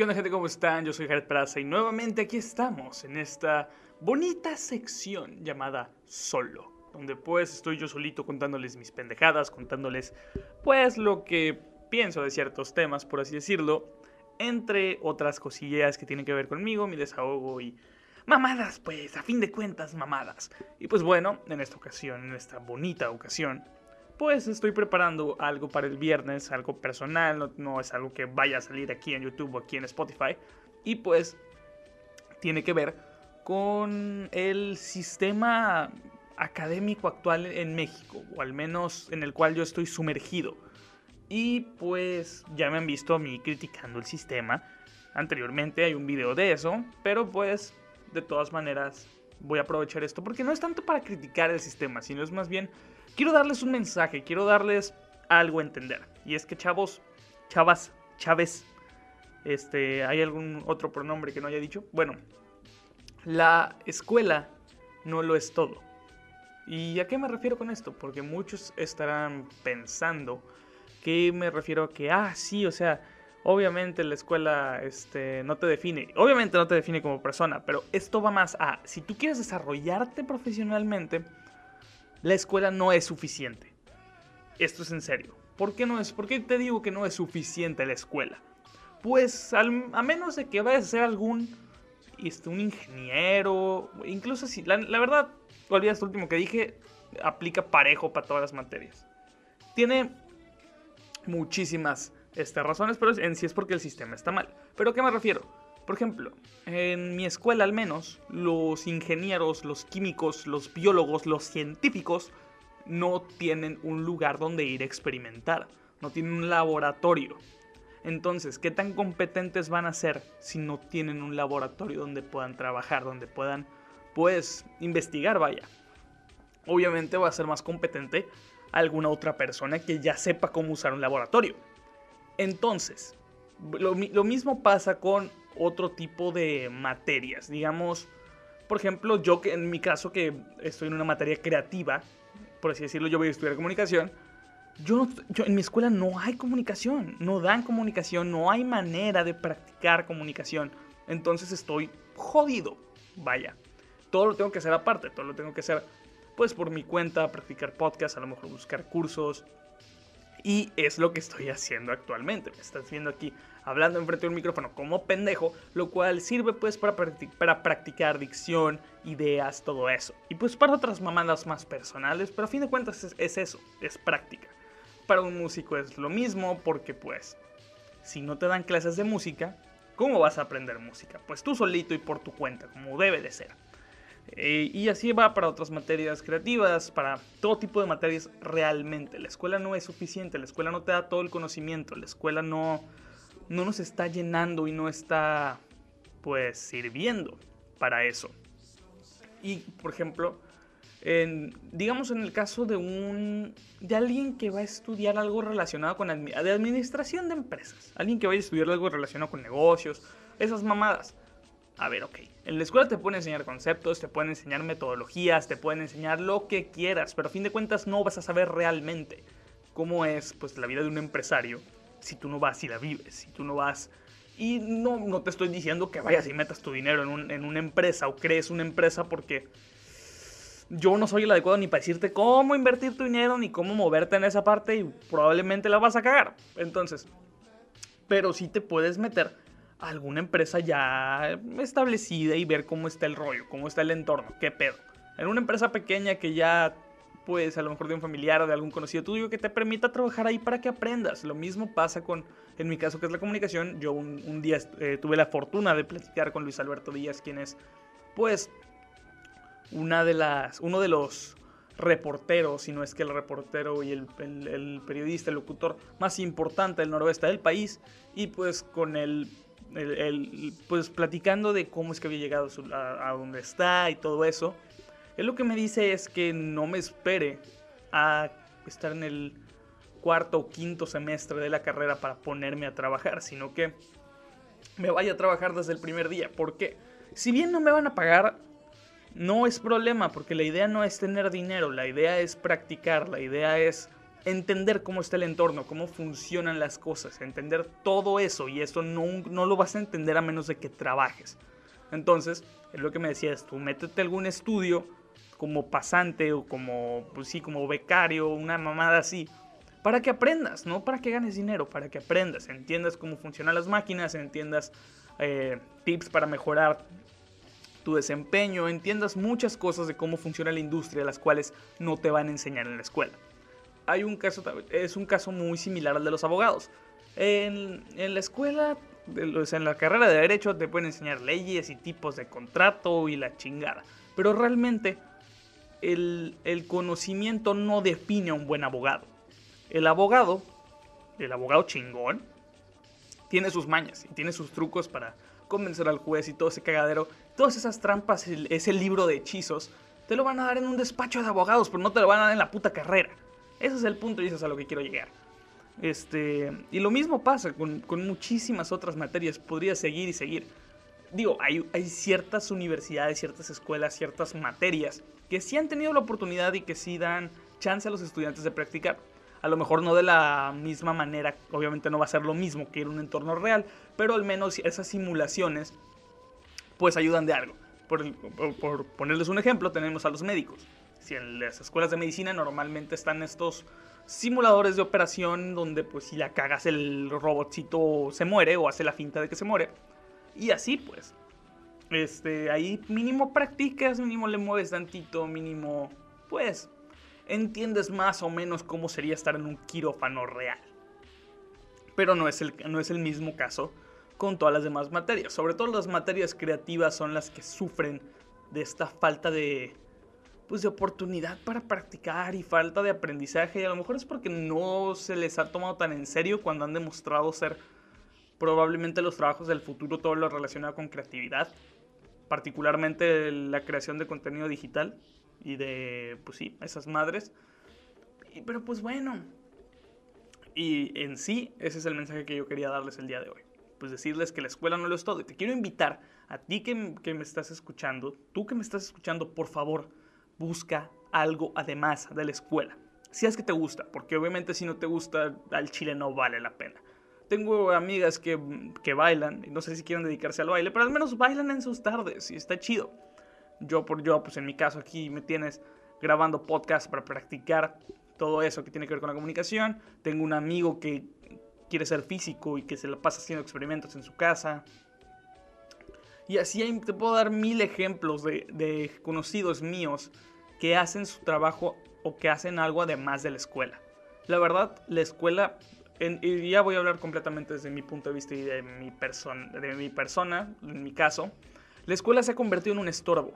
¿Qué onda gente? ¿Cómo están? Yo soy Jared Praza y nuevamente aquí estamos en esta bonita sección llamada Solo, donde pues estoy yo solito contándoles mis pendejadas, contándoles pues lo que pienso de ciertos temas, por así decirlo, entre otras cosillas que tienen que ver conmigo, mi desahogo y mamadas, pues, a fin de cuentas, mamadas. Y pues bueno, en esta ocasión, en esta bonita ocasión, pues estoy preparando algo para el viernes, algo personal, no, es algo que vaya a salir aquí en YouTube o aquí en Spotify. Y pues tiene que ver con el sistema académico actual en México, o al menos en el cual yo estoy sumergido. Y pues ya me han visto a mí criticando el sistema. Anteriormente hay un video de eso, pero pues de todas maneras voy a aprovechar esto porque no es tanto para criticar el sistema, sino es más bien quiero darles un mensaje, quiero darles algo a entender. Y es que chavos, chavas, chaves, este, ¿hay algún otro pronombre que no haya dicho? Bueno, la escuela no lo es todo. ¿Y a qué me refiero con esto? Porque muchos estarán pensando que me refiero a que, ah, sí, o sea, obviamente la escuela este, no te define, obviamente no te define como persona, pero esto va más a, si tú quieres desarrollarte profesionalmente, la escuela no es suficiente. Esto es en serio. ¿Por qué no es? ¿Por qué te digo que no es suficiente la escuela? Pues a menos de que vayas a ser algún este, un ingeniero, incluso si la, verdad, olvidas lo último que dije, aplica parejo para todas las materias. Tiene muchísimas este, razones, pero en sí es porque el sistema está mal. ¿Pero qué me refiero? Por ejemplo, en mi escuela al menos, los ingenieros, los químicos, los biólogos, los científicos no tienen un lugar donde ir a experimentar, no tienen un laboratorio. Entonces, ¿qué tan competentes van a ser si no tienen un laboratorio donde puedan trabajar, donde puedan, pues, investigar, vaya? Obviamente va a ser más competente alguna otra persona que ya sepa cómo usar un laboratorio. Entonces, lo, mismo pasa con otro tipo de materias. Digamos, por ejemplo, yo que en mi caso que estoy en una materia creativa, por así decirlo, yo voy a estudiar comunicación. Yo, yo, en mi escuela no hay comunicación, no dan comunicación, no hay manera de practicar comunicación. Entonces estoy jodido. Vaya. Todo lo tengo que hacer aparte, todo lo tengo que hacer pues por mi cuenta, practicar podcast, a lo mejor buscar cursos, y es lo que estoy haciendo actualmente. Me estás viendo aquí hablando enfrente de un micrófono como pendejo, lo cual sirve pues para, para practicar dicción, ideas, todo eso. Y pues para otras mamadas más personales, pero a fin de cuentas es, es eso, es práctica. Para un músico es lo mismo porque pues si no te dan clases de música, ¿cómo vas a aprender música? Pues tú solito y por tu cuenta, como debe de ser. Eh, y así va para otras materias creativas, para todo tipo de materias realmente. La escuela no es suficiente, la escuela no te da todo el conocimiento, la escuela no, no nos está llenando y no está pues sirviendo para eso. Y por ejemplo, digamos en el caso de un de alguien que va a estudiar algo relacionado con de administración de empresas, alguien que vaya a estudiar algo relacionado con negocios, esas mamadas a ver, ok, en la escuela te pueden enseñar conceptos, te pueden enseñar metodologías, te pueden enseñar lo que quieras, pero a fin de cuentas no vas a saber realmente cómo es pues la vida de un empresario si tú no vas y la vives, si tú no vas y no, no te estoy diciendo que vayas y metas tu dinero en, en una empresa o crees una empresa porque yo no soy el adecuado ni para decirte cómo invertir tu dinero ni cómo moverte en esa parte y probablemente la vas a cagar. Entonces, pero sí te puedes meter alguna empresa ya establecida y ver cómo está el rollo, cómo está el entorno, qué pedo. En una empresa pequeña que ya, pues a lo mejor de un familiar o de algún conocido tuyo que te permita trabajar ahí para que aprendas. Lo mismo pasa con, en mi caso que es la comunicación, yo un, día eh, tuve la fortuna de platicar con Luis Alberto Díaz, quien es, pues, una de las, uno de los reporteros, si no es que el reportero y el, el periodista, el locutor más importante del noroeste del país, y pues con el pues platicando de cómo es que había llegado a, donde está y todo eso, él lo que me dice es que no me espere a estar en el cuarto o quinto semestre de la carrera para ponerme a trabajar, sino que me vaya a trabajar desde el primer día. Porque si bien no me van a pagar, no es problema, porque la idea no es tener dinero, la idea es practicar, la idea es entender cómo está el entorno, cómo funcionan las cosas, entender todo eso y eso no, no lo vas a entender a menos de que trabajes. Entonces, es lo que me decías tú, métete algún estudio como pasante o como, pues sí, como becario, una mamada así, para que aprendas, no para que ganes dinero, para que aprendas, entiendas cómo funcionan las máquinas, entiendas eh, tips para mejorar tu desempeño, entiendas muchas cosas de cómo funciona la industria, las cuales no te van a enseñar en la escuela. Hay un caso, es un caso muy similar al de los abogados. En, en la escuela, en la carrera de derecho te pueden enseñar leyes y tipos de contrato y la chingada. Pero realmente el, el conocimiento no define a un buen abogado. El abogado, el abogado chingón, tiene sus mañas y tiene sus trucos para convencer al juez y todo ese cagadero. Todas esas trampas, ese libro de hechizos, te lo van a dar en un despacho de abogados, pero no te lo van a dar en la puta carrera. Ese es el punto y eso es a lo que quiero llegar. Este, y lo mismo pasa con, con muchísimas otras materias. Podría seguir y seguir. Digo, hay, hay ciertas universidades, ciertas escuelas, ciertas materias que sí han tenido la oportunidad y que sí dan chance a los estudiantes de practicar a lo mejor no de la misma manera, obviamente no va a ser lo mismo que en un entorno real, pero al menos esas simulaciones pues ayudan de algo. Por, ponerles un ejemplo, tenemos a los médicos. Si en las escuelas de medicina normalmente están estos simuladores de operación donde pues si la cagas el robotcito se muere o hace la finta de que se muere. Y así pues. Este, ahí mínimo practicas, mínimo le mueves tantito, mínimo pues entiendes más o menos cómo sería estar en un quirófano real. Pero no es el, no es el mismo caso con todas las demás materias. Sobre todo las materias creativas son las que sufren de esta falta de, pues, de oportunidad para practicar y falta de aprendizaje. Y a lo mejor es porque no se les ha tomado tan en serio cuando han demostrado ser probablemente los trabajos del futuro, todo lo relacionado con creatividad, particularmente la creación de contenido digital y de, pues sí, esas madres. pero pues bueno. Y en sí, ese es el mensaje que yo quería darles el día de hoy. Pues decirles que la escuela no lo es todo. Y te quiero invitar a ti que, que me estás escuchando, tú que me estás escuchando, por favor, busca algo además de la escuela. Si es que te gusta, porque obviamente si no te gusta, al chile no vale la pena. Tengo amigas que, que bailan, no sé si quieren dedicarse al baile, pero al menos bailan en sus tardes y está chido yo por yo, pues en mi caso aquí me tienes grabando podcast para practicar todo eso que tiene que ver con la comunicación. Tengo un amigo que quiere ser físico y que se la pasa haciendo experimentos en su casa. Y así te puedo dar mil ejemplos de, conocidos míos que hacen su trabajo o que hacen algo además de la escuela. La verdad, la escuela, y ya voy a hablar completamente desde mi punto de vista y de mi, de mi persona, en mi caso, la escuela se ha convertido en un estorbo.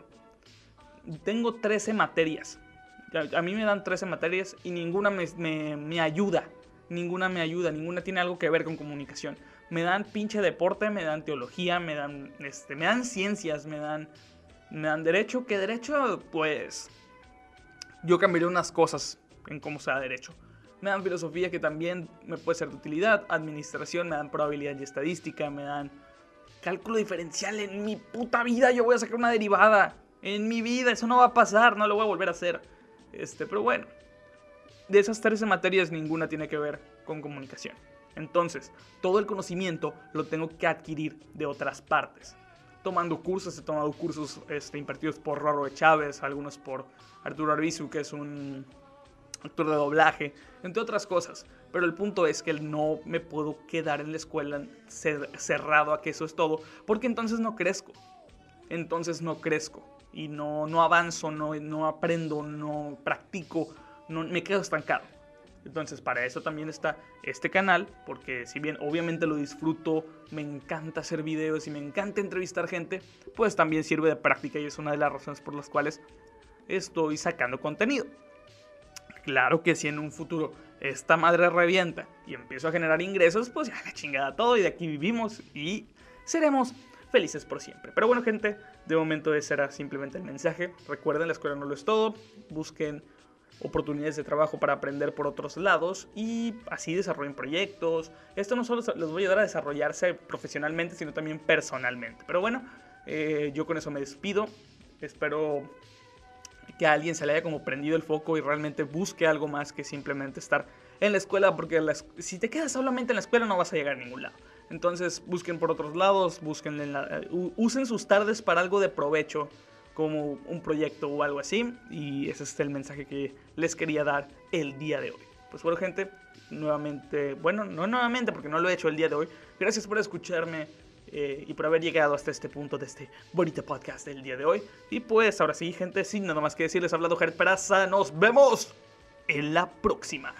Tengo 13 materias. A mí me dan 13 materias y ninguna me, ayuda. Ninguna me ayuda, ninguna tiene algo que ver con comunicación. Me dan pinche deporte, me dan teología, me dan, este, me dan ciencias, me dan, me dan derecho. Que derecho, pues, yo cambiaría unas cosas en cómo sea derecho. Me dan filosofía que también me puede ser de utilidad. Administración, me dan probabilidad y estadística, me dan Cálculo diferencial en mi puta vida. Yo voy a sacar una derivada. En mi vida. Eso no va a pasar. No lo voy a volver a hacer. Este, pero bueno. De esas 13 materias ninguna tiene que ver con comunicación. Entonces, todo el conocimiento lo tengo que adquirir de otras partes. Tomando cursos, he tomado cursos este, impartidos por Rorro de Chávez, algunos por Arturo Arbizu, que es un actor de doblaje, entre otras cosas. Pero el punto es que no me puedo quedar en la escuela cerrado a que eso es todo, porque entonces no crezco. Entonces no crezco y no, no avanzo, no, no aprendo, no practico, no, me quedo estancado. Entonces para eso también está este canal, porque si bien obviamente lo disfruto, me encanta hacer videos y me encanta entrevistar gente, pues también sirve de práctica y es una de las razones por las cuales estoy sacando contenido. Claro que si en un futuro esta madre revienta y empiezo a generar ingresos, pues ya la chingada todo y de aquí vivimos y seremos felices por siempre. Pero bueno, gente, de momento ese era simplemente el mensaje. Recuerden, la escuela no lo es todo. Busquen oportunidades de trabajo para aprender por otros lados y así desarrollen proyectos. Esto no solo les voy a ayudar a desarrollarse profesionalmente, sino también personalmente. Pero bueno, eh, yo con eso me despido. Espero que a alguien se le haya como prendido el foco y realmente busque algo más que simplemente estar en la escuela, porque si te quedas solamente en la escuela no vas a llegar a ningún lado. Entonces busquen por otros lados, busquen eh, usen sus tardes para algo de provecho, como un proyecto o algo así. Y ese es el mensaje que les quería dar el día de hoy. Pues bueno gente, nuevamente, bueno, no nuevamente porque no lo he hecho el día de hoy. Gracias por escucharme. Eh, y por haber llegado hasta este punto de este bonito podcast del día de hoy. Y pues ahora sí, gente, sin nada más que decirles, hablado Jared Peraza, nos vemos en la próxima.